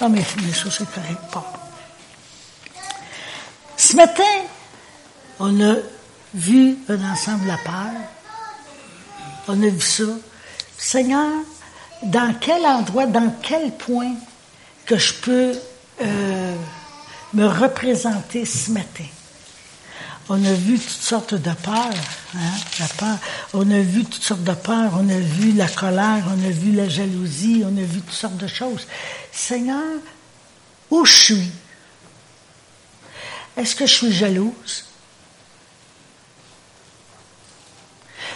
Ah, mais mes choses, c'est correct. Bon. Ce matin, on a vu un ensemble la peur. On a vu ça. Seigneur, dans quel endroit, dans quel point que je peux euh, me représenter ce matin? On a vu toutes sortes de peurs, hein, la peur. On a vu toutes sortes de peurs. On a vu la colère, on a vu la jalousie, on a vu toutes sortes de choses. Seigneur, où je suis? Est-ce que je suis jalouse?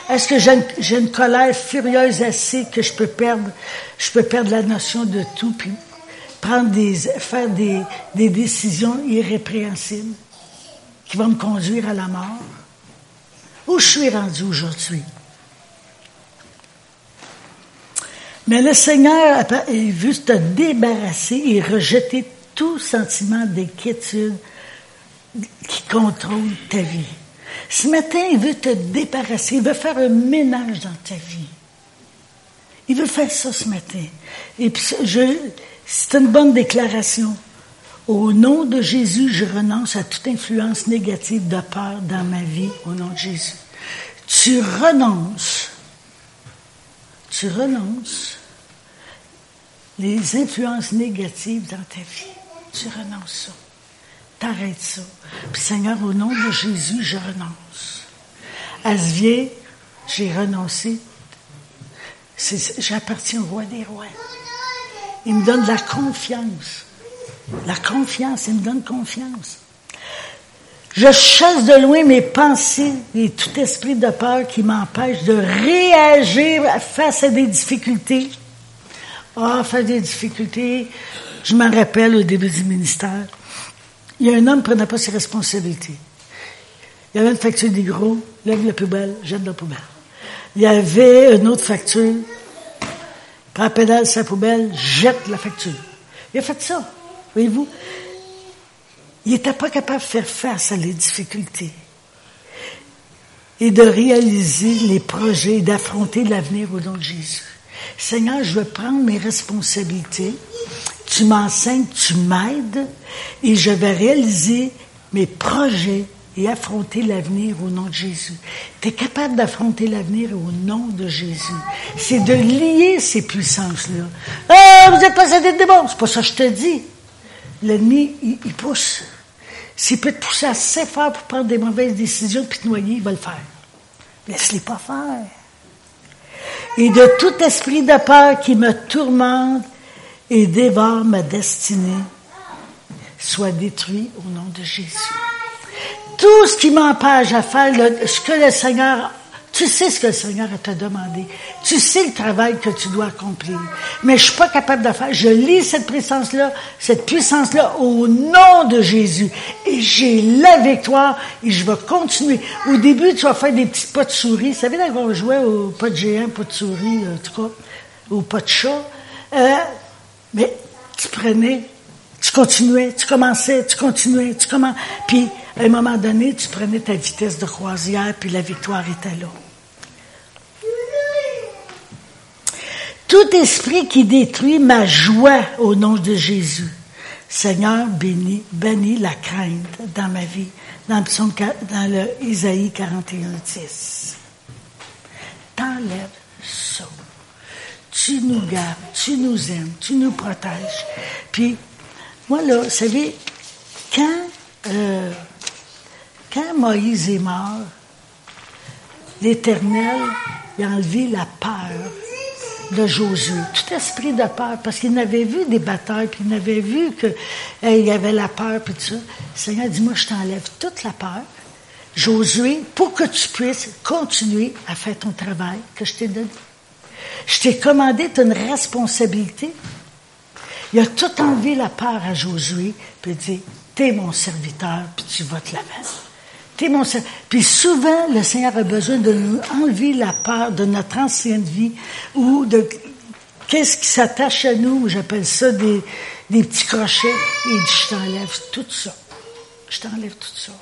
Est-ce que j'ai une, colère furieuse assez que je peux perdre, je peux perdre la notion de tout, puis prendre des, faire des, des décisions irrépréhensibles qui vont me conduire à la mort? Où je suis rendu aujourd'hui? Mais le Seigneur a vu te débarrasser et rejeter tout sentiment d'inquiétude qui contrôle ta vie. Ce matin, il veut te débarrasser, il veut faire un ménage dans ta vie. Il veut faire ça ce matin. Et puis, c'est une bonne déclaration. Au nom de Jésus, je renonce à toute influence négative de peur dans ma vie, au nom de Jésus. Tu renonces, tu renonces les influences négatives dans ta vie. Tu renonces ça. T'arrêtes ça. Puis Seigneur, au nom de Jésus, je renonce. À ce j'ai renoncé. J'appartiens au roi des rois. Il me donne de la confiance. La confiance, il me donne confiance. Je chasse de loin mes pensées et tout esprit de peur qui m'empêche de réagir face à des difficultés. Ah, face à des difficultés, je m'en rappelle au début du ministère. Il y a un homme qui ne prenait pas ses responsabilités. Il y avait une facture des gros, lève la poubelle, jette la poubelle. Il y avait une autre facture, prend pédale sa poubelle, jette la facture. Il a fait ça, voyez-vous. Il n'était pas capable de faire face à les difficultés et de réaliser les projets, d'affronter l'avenir au nom de Jésus. Seigneur, je veux prendre mes responsabilités tu m'enseignes, tu m'aides et je vais réaliser mes projets et affronter l'avenir au nom de Jésus. Tu es capable d'affronter l'avenir au nom de Jésus. C'est de lier ces puissances-là. Ah, vous êtes possédé de démons. C'est pas ça que je te dis. L'ennemi, il, pousse. S'il peut te pousser assez fort pour prendre des mauvaises décisions puis te noyer, il va le faire. Laisse-les pas faire. Et de tout esprit de peur qui me tourmente et dévore ma destinée, soit détruit au nom de Jésus tout ce qui m'empêche à faire ce que le Seigneur, tu sais ce que le Seigneur t'a demandé. Tu sais le travail que tu dois accomplir. Mais je suis pas capable de faire. Je lis cette puissance-là, cette puissance-là au nom de Jésus. Et j'ai la victoire et je vais continuer. Au début, tu vas faire des petits pas de souris. Vous savez, là, on jouait au pas de géant, pas de souris, en tout cas, au pas de chat. Euh, mais tu prenais, tu continuais, tu commençais, tu continuais, tu commençais. Puis, à un moment donné, tu prenais ta vitesse de croisière, puis la victoire était là. Tout esprit qui détruit ma joie au nom de Jésus. Seigneur, bénis, la crainte dans ma vie, dans, dans le Isaïe 41, 10. T'enlèves ça. Tu nous gardes, tu nous aimes, tu nous protèges. Puis, moi, là, vous savez, quand euh, quand Moïse est mort, l'Éternel a enlevé la peur de Josué, tout esprit de peur, parce qu'il n'avait vu des batailles, puis il avait vu qu'il y avait la peur, puis tout ça. Le Seigneur dit, moi, je t'enlève toute la peur. Josué, pour que tu puisses continuer à faire ton travail que je t'ai donné. Je t'ai commandé, tu une responsabilité. Il a tout enlevé la peur à Josué, puis il dit, t'es mon serviteur, puis tu vas te laver. Puis souvent, le Seigneur a besoin de nous enlever la peur de notre ancienne vie ou de qu'est-ce qui s'attache à nous. J'appelle ça des, petits crochets. Et il dit, je t'enlève tout ça. Je t'enlève tout ça.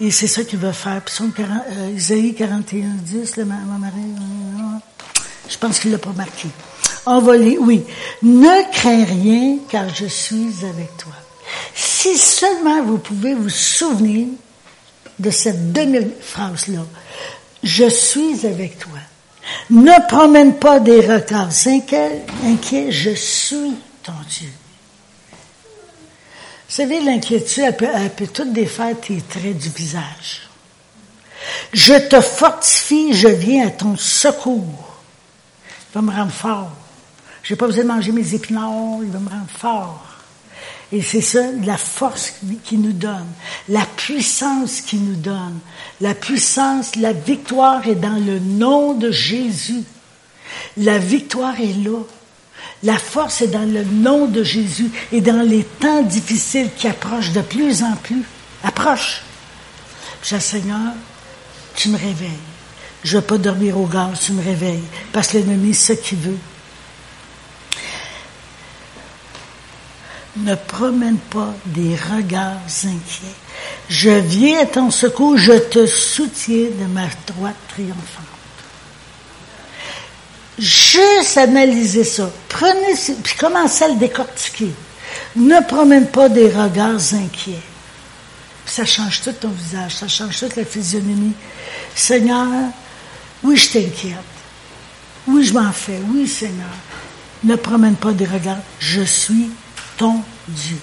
Et c'est ça qu'il veut faire. Puis son, euh, Isaïe 41, 10, ma, ma euh, je pense qu'il l'a pas marqué. Envolé, oui. Ne crains rien car je suis avec toi. Si seulement vous pouvez vous souvenir de cette demi-phrase-là. Je suis avec toi. Ne promène pas des regards inquiets, je suis ton Dieu. Vous savez, l'inquiétude, elle peut, elle tout défaire tes traits du visage. Je te fortifie, je viens à ton secours. Il va me rendre fort. Je n'ai pas besoin de manger mes épinards, il va me rendre fort. Et c'est ça, la force qui nous donne, la puissance qui nous donne. La puissance, la victoire est dans le nom de Jésus. La victoire est là. La force est dans le nom de Jésus et dans les temps difficiles qui approchent de plus en plus. Approche. Je Seigneur, tu me réveilles. Je ne vais pas dormir au gaz, tu me réveilles. Parce que l'ennemi, c'est ce qu'il veut. Ne promène pas des regards inquiets. Je viens à ton secours, je te soutiens de ma droite triomphante. Juste analyser ça. Prenez, puis commencez à le décortiquer. Ne promène pas des regards inquiets. ça change tout ton visage, ça change toute la physionomie. Seigneur, oui, je t'inquiète. Oui, je m'en fais. Oui, Seigneur. Ne promène pas des regards. Je suis ton Dieu.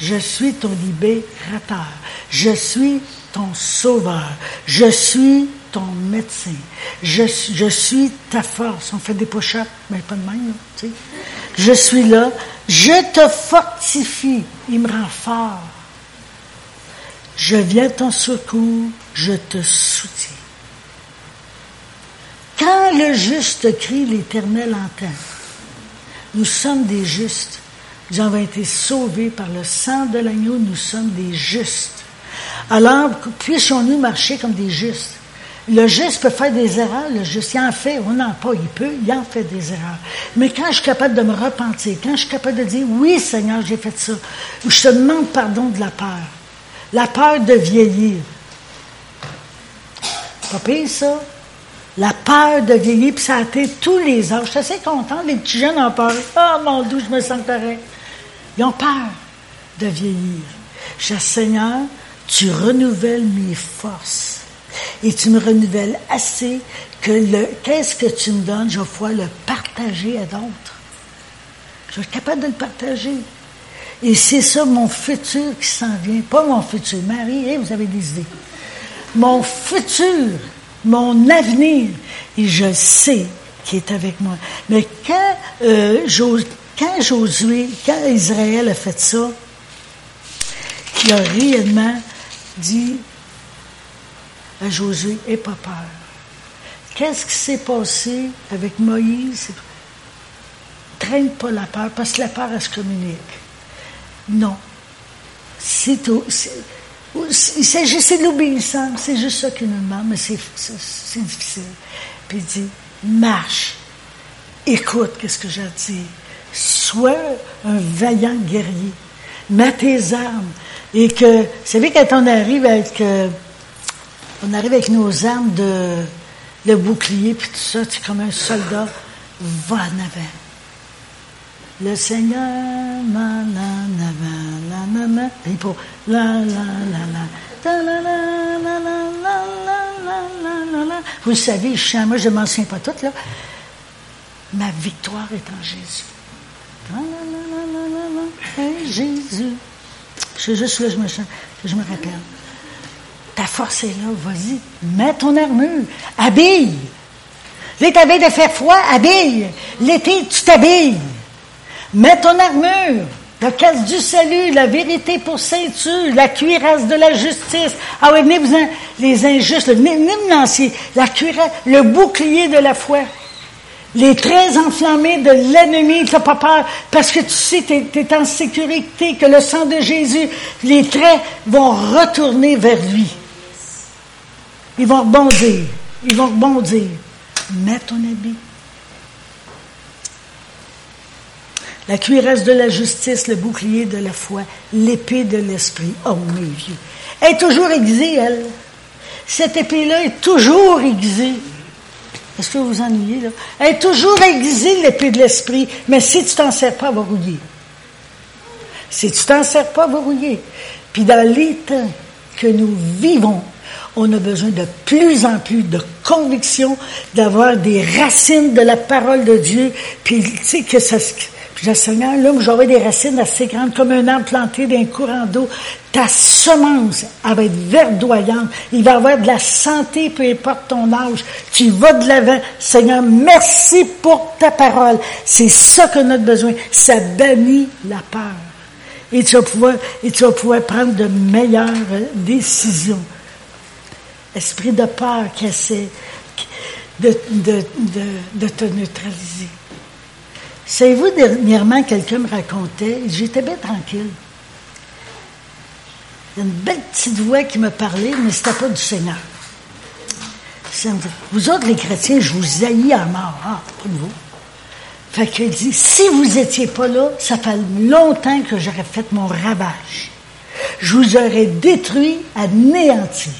Je suis ton libérateur. Je suis ton sauveur. Je suis ton médecin. Je, suis ta force. On fait des push-ups, mais pas de même, sais. Je suis là. Je te fortifie. Il me rend fort. Je viens ton secours. Je te soutiens. Quand le juste crie, l'Éternel entend. Nous sommes des justes. Nous avons été sauvés par le sang de l'agneau, nous sommes des justes. Alors, puissions-nous marcher comme des justes? Le juste peut faire des erreurs, le juste, il en fait, on n'en pas, il peut, il en fait des erreurs. Mais quand je suis capable de me repentir, quand je suis capable de dire, oui Seigneur, j'ai fait ça, je te demande pardon de la peur, la peur de vieillir. Pas pire ça? La peur de vieillir, puis ça a été tous les âges. Je suis assez contente, les petits jeunes ont peur. Oh, mon Dieu, je me sens. Ils ont peur de vieillir. Je Seigneur, tu renouvelles mes forces. Et tu me renouvelles assez que le qu'est-ce que tu me donnes, je vais pouvoir le partager à d'autres. Je être capable de le partager. Et c'est ça mon futur qui s'en vient. Pas mon futur. Marie, vous avez des idées. Mon futur, mon avenir. Et je sais qu'il est avec moi. Mais quand, euh, quand Josué, quand Israël a fait ça, il a réellement dit à Josué, aie pas peur. Qu'est-ce qui s'est passé avec Moïse? Traîne pas la peur, parce que la peur, elle se communique. Non. C'est tout. Il s'agissait de l'obéissance, c'est juste ça qu'il nous demande, mais c'est difficile. Puis il dit, marche, écoute qu'est-ce que j'ai à dire, sois un vaillant guerrier, mets tes armes, et que, vous savez, quand on arrive avec, euh, nos armes de, le bouclier, puis tout ça, tu es comme un soldat, va en avant. Le Seigneur la, la, la, la, Vous savez, je chante, moi je ne m'en souviens pas toutes, là. Ma victoire est en Jésus. La, Jésus. Juste là je me, je me rappelle. Ta force est là, vas-y. Mets ton armure. Habille. L'été de faire froid, habille. L'été, tu t'habilles. Mets ton armure. La casse du salut, la vérité pour ceinture, la cuirasse de la justice. Ah oui, venez-vous-en, les injustes, venez, lancer. La cuirasse, le bouclier de la foi. Les traits enflammés de l'ennemi, tu n'as pas peur, parce que tu sais, tu es, en sécurité, que le sang de Jésus, les traits vont retourner vers lui. Ils vont rebondir. Ils vont rebondir. Mets ton habit. La cuirasse de la justice, le bouclier de la foi, l'épée de l'esprit. Oh, mes vieux. Elle est toujours aiguisée, elle. Cette épée-là est toujours aiguisée. Est-ce que vous vous ennuyez, là? Elle est toujours aiguisée, l'épée de l'esprit. Mais si tu t'en sers pas, va rouiller. Si tu t'en sers pas, va rouiller. Puis dans les que nous vivons, on a besoin de plus en plus de conviction, d'avoir des racines de la parole de Dieu, puis tu sais que ça, puis le Seigneur, là, j'aurai des racines assez grandes comme un arbre planté d'un courant d'eau. Ta semence, va être verdoyante. Il va avoir de la santé, peu importe ton âge. Tu vas de l'avant. Seigneur, merci pour ta parole. C'est ça que notre besoin. Ça bannit la peur. Et tu vas pouvoir, et tu vas pouvoir prendre de meilleures décisions. Esprit de peur qui essaie de, de te neutraliser. Savez-vous, dernièrement, quelqu'un me racontait, j'étais bien tranquille. Il y a une belle petite voix qui me parlait, mais c'était pas du Seigneur. vous autres, les chrétiens, je vous haïs à mort. Ah, pas de vous. Fait qu'il dit, si vous étiez pas là, ça fait longtemps que j'aurais fait mon ravage. Je vous aurais détruit, anéanti.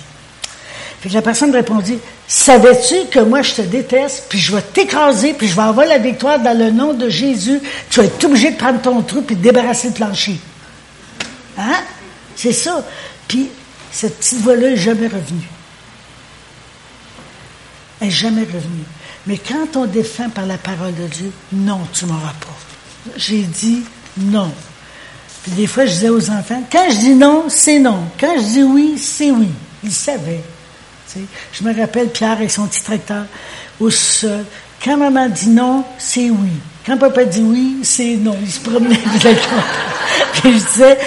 Fait la personne répondit, savais-tu que moi je te déteste, puis je vais t'écraser, puis je vais avoir la victoire dans le nom de Jésus, tu vas être obligé de prendre ton trou puis de débarrasser le plancher. Hein? C'est ça. Puis cette petite voix-là n'est jamais revenue. Elle n'est jamais revenue. Mais quand on défend par la parole de Dieu, non, tu ne m'auras pas. J'ai dit non. Puis des fois, je disais aux enfants, quand je dis non, c'est non. Quand je dis oui, c'est oui. Ils savaient. Je me rappelle Pierre et son petit tracteur au sol. Quand maman dit non, c'est oui. Quand papa dit oui, c'est non. Il se promenait Puis je disais,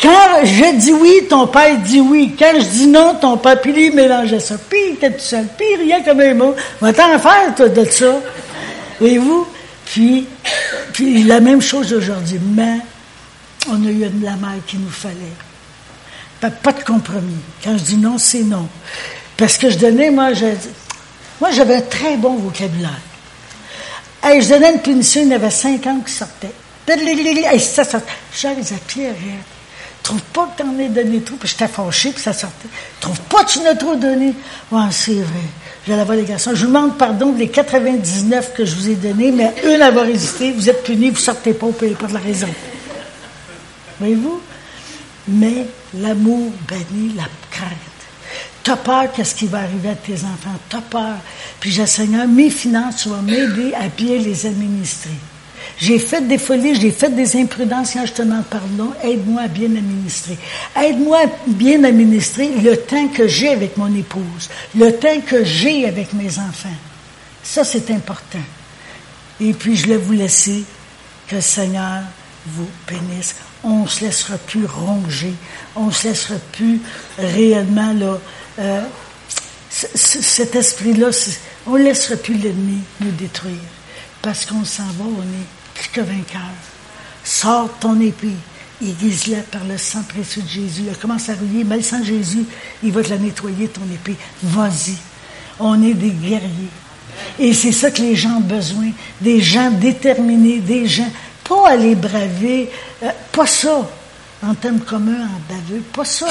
quand je dis oui, ton père dit oui. Quand je dis non, ton père, puis lui, mélangeait ça. Puis il était tout seul. Puis riait comme un mot. Va t'en faire, toi, de ça. Voyez-vous? Puis, la même chose aujourd'hui. Mais on a eu de la mère qu'il nous fallait. Pas de compromis. Quand je dis non, c'est non. Parce que je donnais, moi, je, moi, j'avais un très bon vocabulaire. Hey, je donnais une punition, il y avait cinq ans qui sortaient. Hey, ça sortait. À Pierre, trouve pas que t'en aies donné trop, puis j'étais fâché, puis ça sortait. Trouve pas que tu n'as trop donné. Ouais, c'est vrai. J'allais voir les garçons. Je vous demande pardon des 99 que je vous ai donnés, mais une a résisté, vous êtes punis, vous sortez pas, vous payez pas de la raison. Voyez-vous? Mais l'amour bénit la crainte. T'as peur qu'est-ce qui va arriver à tes enfants? T'as peur. Puis j'ai Seigneur, mes finances, tu vas m'aider à bien les administrer. J'ai fait des folies, j'ai fait des imprudences quand je te demande pardon. Aide-moi à bien administrer. Aide-moi à bien administrer le temps que j'ai avec mon épouse, le temps que j'ai avec mes enfants. Ça, c'est important. Et puis, je vais vous laisser que le Seigneur vous bénisse. On ne se laissera plus ronger. On ne se laissera plus réellement, là, euh, cet esprit-là, on ne laissera plus l'ennemi nous détruire. Parce qu'on s'en va, on est plus que vainqueur. Sors ton épée, aiguise-la par le sang précieux de Jésus. Elle commence à rouiller, mais le sang de Jésus, il va te la nettoyer, ton épée. Vas-y. On est des guerriers. Et c'est ça que les gens ont besoin. Des gens déterminés, des gens, pas aller braver, euh, pas ça, en termes communs, en baveux, pas ça.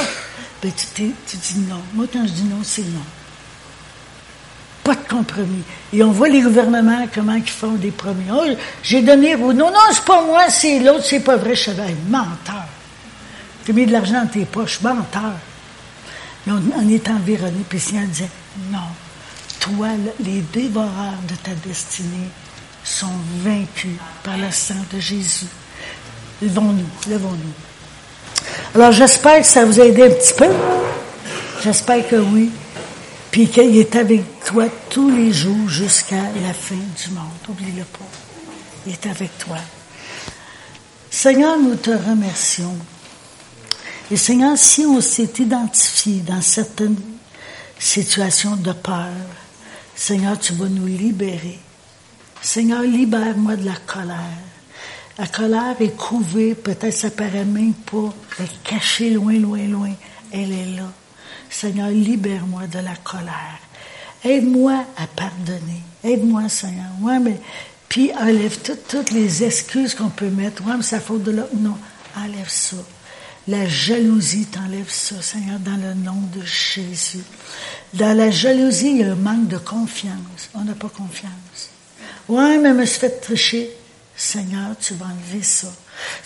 Ben, tu, tu dis non. Moi, quand je dis non, c'est non. Pas de compromis. Et on voit les gouvernements, comment ils font des promis. Oh, j'ai donné Non, non, c'est pas moi, c'est l'autre, c'est pas vrai. Savais, menteur. Tu as mis de l'argent dans tes poches, menteur. Mais on, est environné, puis le Seigneur disait, non, toi, les dévoreurs de ta destinée sont vaincus par le sang de Jésus. Levons-nous, levons-nous. Alors j'espère que ça vous a aidé un petit peu. J'espère que oui puis qu'il est avec toi tous les jours jusqu'à la fin du monde. Oublie-le pas. Il est avec toi. Seigneur, nous te remercions. Et Seigneur, si on s'est identifié dans certaines situations de peur, Seigneur, tu vas nous libérer. Seigneur, libère-moi de la colère. La colère est couvée, peut-être ça paraît même pas, elle est cachée loin, loin, loin. Elle est là. Seigneur, libère-moi de la colère. Aide-moi à pardonner. Aide-moi, Seigneur. Ouais, mais, puis enlève toutes, les excuses qu'on peut mettre. Ouais, mais ça de là. Non, enlève ça. La jalousie, t'enlève ça, Seigneur, dans le nom de Jésus. Dans la jalousie, il y a un manque de confiance. On n'a pas confiance. Ouais, mais je me suis fait tricher. Seigneur, tu vas enlever ça.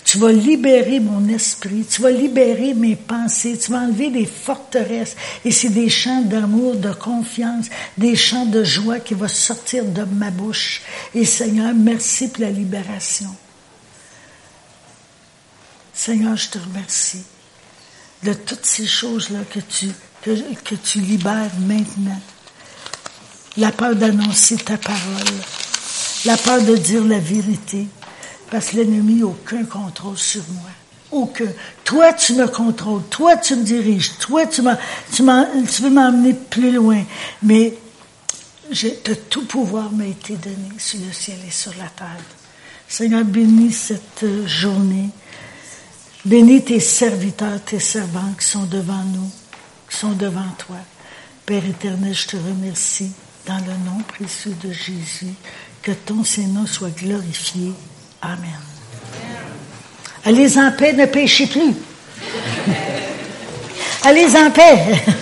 Tu vas libérer mon esprit, tu vas libérer mes pensées, tu vas enlever des forteresses. Et c'est des chants d'amour, de confiance, des chants de joie qui vont sortir de ma bouche. Et Seigneur, merci pour la libération. Seigneur, je te remercie de toutes ces choses-là que tu, libères maintenant. La peur d'annoncer ta parole, la peur de dire la vérité, parce que l'ennemi n'a aucun contrôle sur moi. Aucun. Toi, tu me contrôles. Toi, tu me diriges. Toi, tu, tu, tu veux m'emmener plus loin. Mais de tout pouvoir m'a été donné sur le ciel et sur la terre. Seigneur, bénis cette journée. Bénis tes serviteurs, tes servants qui sont devant nous, qui sont devant toi. Père éternel, je te remercie dans le nom précieux de Jésus. Que ton Seigneur soit glorifié Amen. Allez en paix, ne péchez plus. Allez en paix.